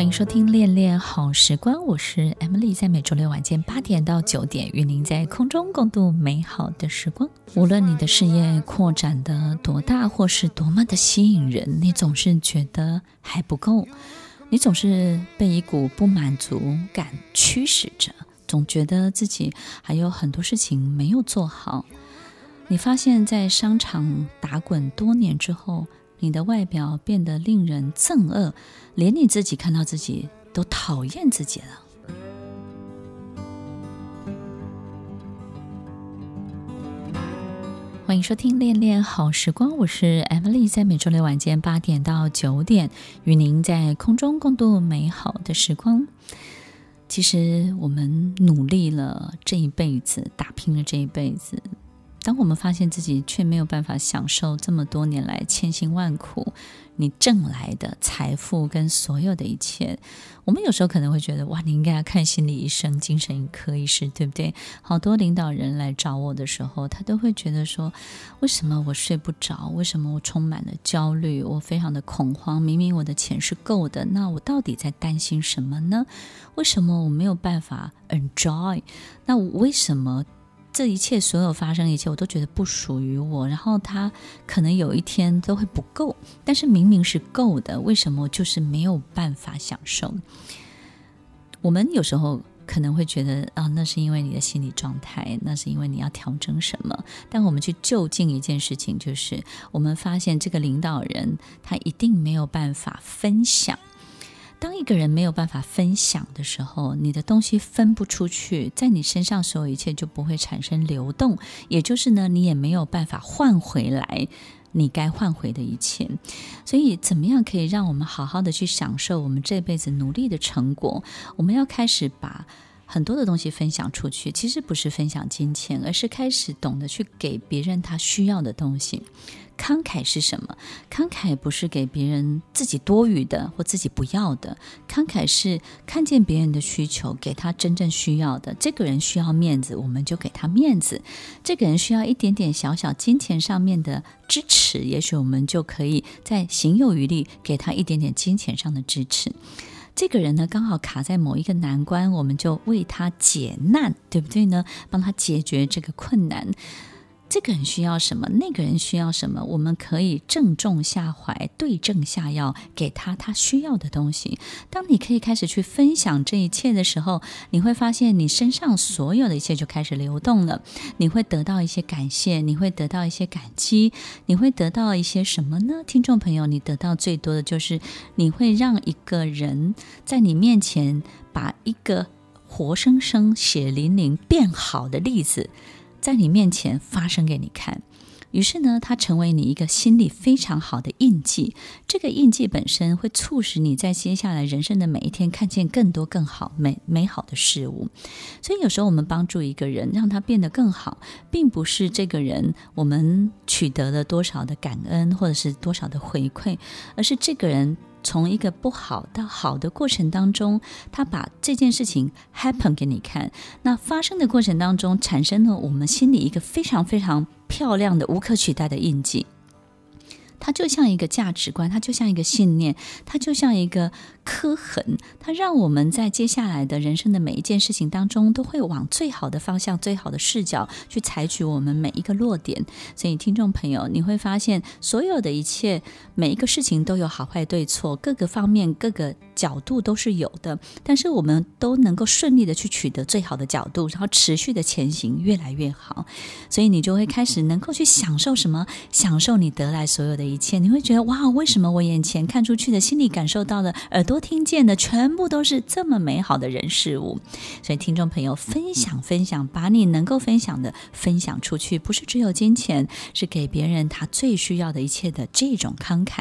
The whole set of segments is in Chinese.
欢迎收听《恋恋好时光》，我是 Emily，在每周六晚间八点到九点，与您在空中共度美好的时光。无论你的事业扩展的多大，或是多么的吸引人，你总是觉得还不够，你总是被一股不满足感驱使着，总觉得自己还有很多事情没有做好。你发现，在商场打滚多年之后，你的外表变得令人憎恶，连你自己看到自己都讨厌自己了。欢迎收听《恋恋好时光》，我是 Emily，在每周六晚间八点到九点，与您在空中共度美好的时光。其实，我们努力了这一辈子，打拼了这一辈子。当我们发现自己却没有办法享受这么多年来千辛万苦你挣来的财富跟所有的一切，我们有时候可能会觉得哇，你应该要看心理医生、精神科医师，对不对？好多领导人来找我的时候，他都会觉得说，为什么我睡不着？为什么我充满了焦虑？我非常的恐慌。明明我的钱是够的，那我到底在担心什么呢？为什么我没有办法 enjoy？那为什么？这一切，所有发生的一切，我都觉得不属于我。然后他可能有一天都会不够，但是明明是够的，为什么就是没有办法享受？我们有时候可能会觉得啊，那是因为你的心理状态，那是因为你要调整什么。但我们去就近一件事情，就是我们发现这个领导人他一定没有办法分享。当一个人没有办法分享的时候，你的东西分不出去，在你身上所有一切就不会产生流动，也就是呢，你也没有办法换回来你该换回的一切。所以，怎么样可以让我们好好的去享受我们这辈子努力的成果？我们要开始把很多的东西分享出去，其实不是分享金钱，而是开始懂得去给别人他需要的东西。慷慨是什么？慷慨不是给别人自己多余的或自己不要的。慷慨是看见别人的需求，给他真正需要的。这个人需要面子，我们就给他面子；这个人需要一点点小小金钱上面的支持，也许我们就可以在行有余力给他一点点金钱上的支持。这个人呢，刚好卡在某一个难关，我们就为他解难，对不对呢？帮他解决这个困难。这个人需要什么？那个人需要什么？我们可以正中下怀，对症下药，给他他需要的东西。当你可以开始去分享这一切的时候，你会发现你身上所有的一切就开始流动了。你会得到一些感谢，你会得到一些感激，你会得到一些什么呢？听众朋友，你得到最多的就是你会让一个人在你面前把一个活生生、血淋淋变好的例子。在你面前发生给你看，于是呢，它成为你一个心里非常好的印记。这个印记本身会促使你在接下来人生的每一天看见更多更好美美好的事物。所以有时候我们帮助一个人，让他变得更好，并不是这个人我们取得了多少的感恩或者是多少的回馈，而是这个人。从一个不好到好的过程当中，他把这件事情 happen 给你看。那发生的过程当中，产生了我们心里一个非常非常漂亮的、无可取代的印记。它就像一个价值观，它就像一个信念，它就像一个刻痕，它让我们在接下来的人生的每一件事情当中，都会往最好的方向、最好的视角去采取我们每一个落点。所以，听众朋友，你会发现，所有的一切，每一个事情都有好坏对错，各个方面、各个角度都是有的。但是，我们都能够顺利的去取得最好的角度，然后持续的前行，越来越好。所以，你就会开始能够去享受什么？享受你得来所有的。一切你会觉得哇，为什么我眼前看出去的、心里感受到的、耳朵听见的，全部都是这么美好的人事物？所以，听众朋友，分享分享，把你能够分享的分享出去，不是只有金钱，是给别人他最需要的一切的这种慷慨。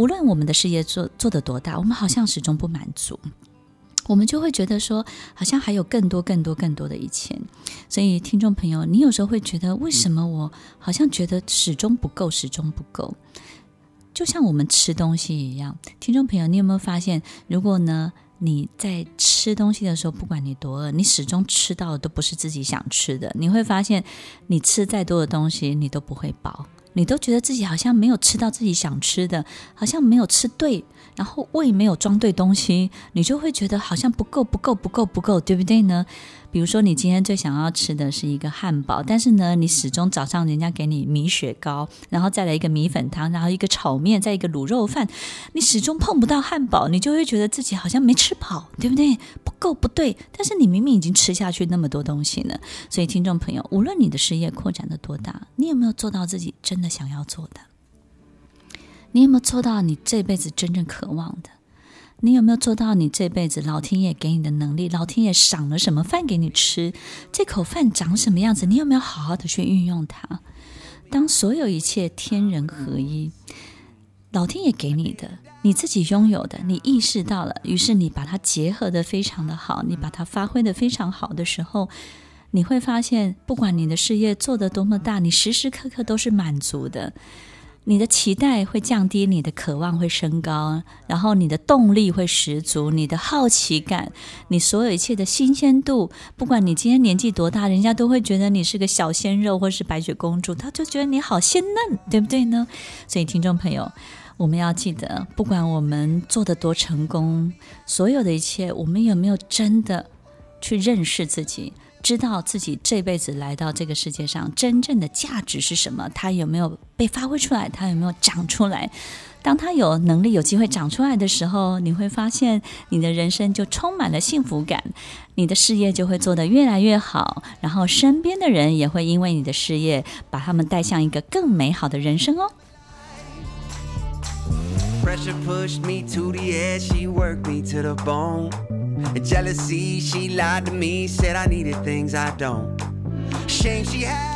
无论我们的事业做做得多大，我们好像始终不满足。我们就会觉得说，好像还有更多、更多、更多的一切。所以，听众朋友，你有时候会觉得，为什么我好像觉得始终不够，始终不够？就像我们吃东西一样，听众朋友，你有没有发现，如果呢你在吃东西的时候，不管你多饿，你始终吃到的都不是自己想吃的，你会发现，你吃再多的东西，你都不会饱。你都觉得自己好像没有吃到自己想吃的，好像没有吃对，然后胃没有装对东西，你就会觉得好像不够，不够，不够，不够，对不对呢？比如说，你今天最想要吃的是一个汉堡，但是呢，你始终早上人家给你米雪糕，然后再来一个米粉汤，然后一个炒面，再一个卤肉饭，你始终碰不到汉堡，你就会觉得自己好像没吃饱，对不对？不够，不对。但是你明明已经吃下去那么多东西了，所以听众朋友，无论你的事业扩展的多大，你有没有做到自己真的想要做的？你有没有做到你这辈子真正渴望的？你有没有做到你这辈子老天爷给你的能力？老天爷赏了什么饭给你吃？这口饭长什么样子？你有没有好好的去运用它？当所有一切天人合一，老天爷给你的，你自己拥有的，你意识到了，于是你把它结合得非常的好，你把它发挥得非常好的时候，你会发现，不管你的事业做得多么大，你时时刻刻都是满足的。你的期待会降低，你的渴望会升高，然后你的动力会十足，你的好奇感，你所有一切的新鲜度，不管你今天年纪多大，人家都会觉得你是个小鲜肉或是白雪公主，他就觉得你好鲜嫩，对不对呢？所以听众朋友，我们要记得，不管我们做的多成功，所有的一切，我们有没有真的去认识自己？知道自己这辈子来到这个世界上真正的价值是什么？它有没有被发挥出来？它有没有长出来？当它有能力、有机会长出来的时候，你会发现你的人生就充满了幸福感，你的事业就会做得越来越好，然后身边的人也会因为你的事业把他们带向一个更美好的人生哦。Jealousy, she lied to me, said I needed things I don't.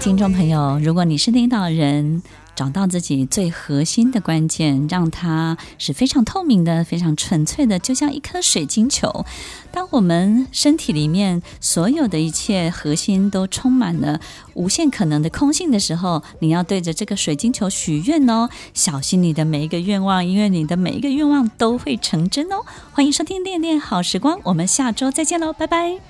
听众朋友，如果你是领导人，找到自己最核心的关键，让它是非常透明的、非常纯粹的，就像一颗水晶球。当我们身体里面所有的一切核心都充满了无限可能的空性的时候，你要对着这个水晶球许愿哦，小心你的每一个愿望，因为你的每一个愿望都会成真哦。欢迎收听《恋恋好时光》，我们下周再见喽，拜拜。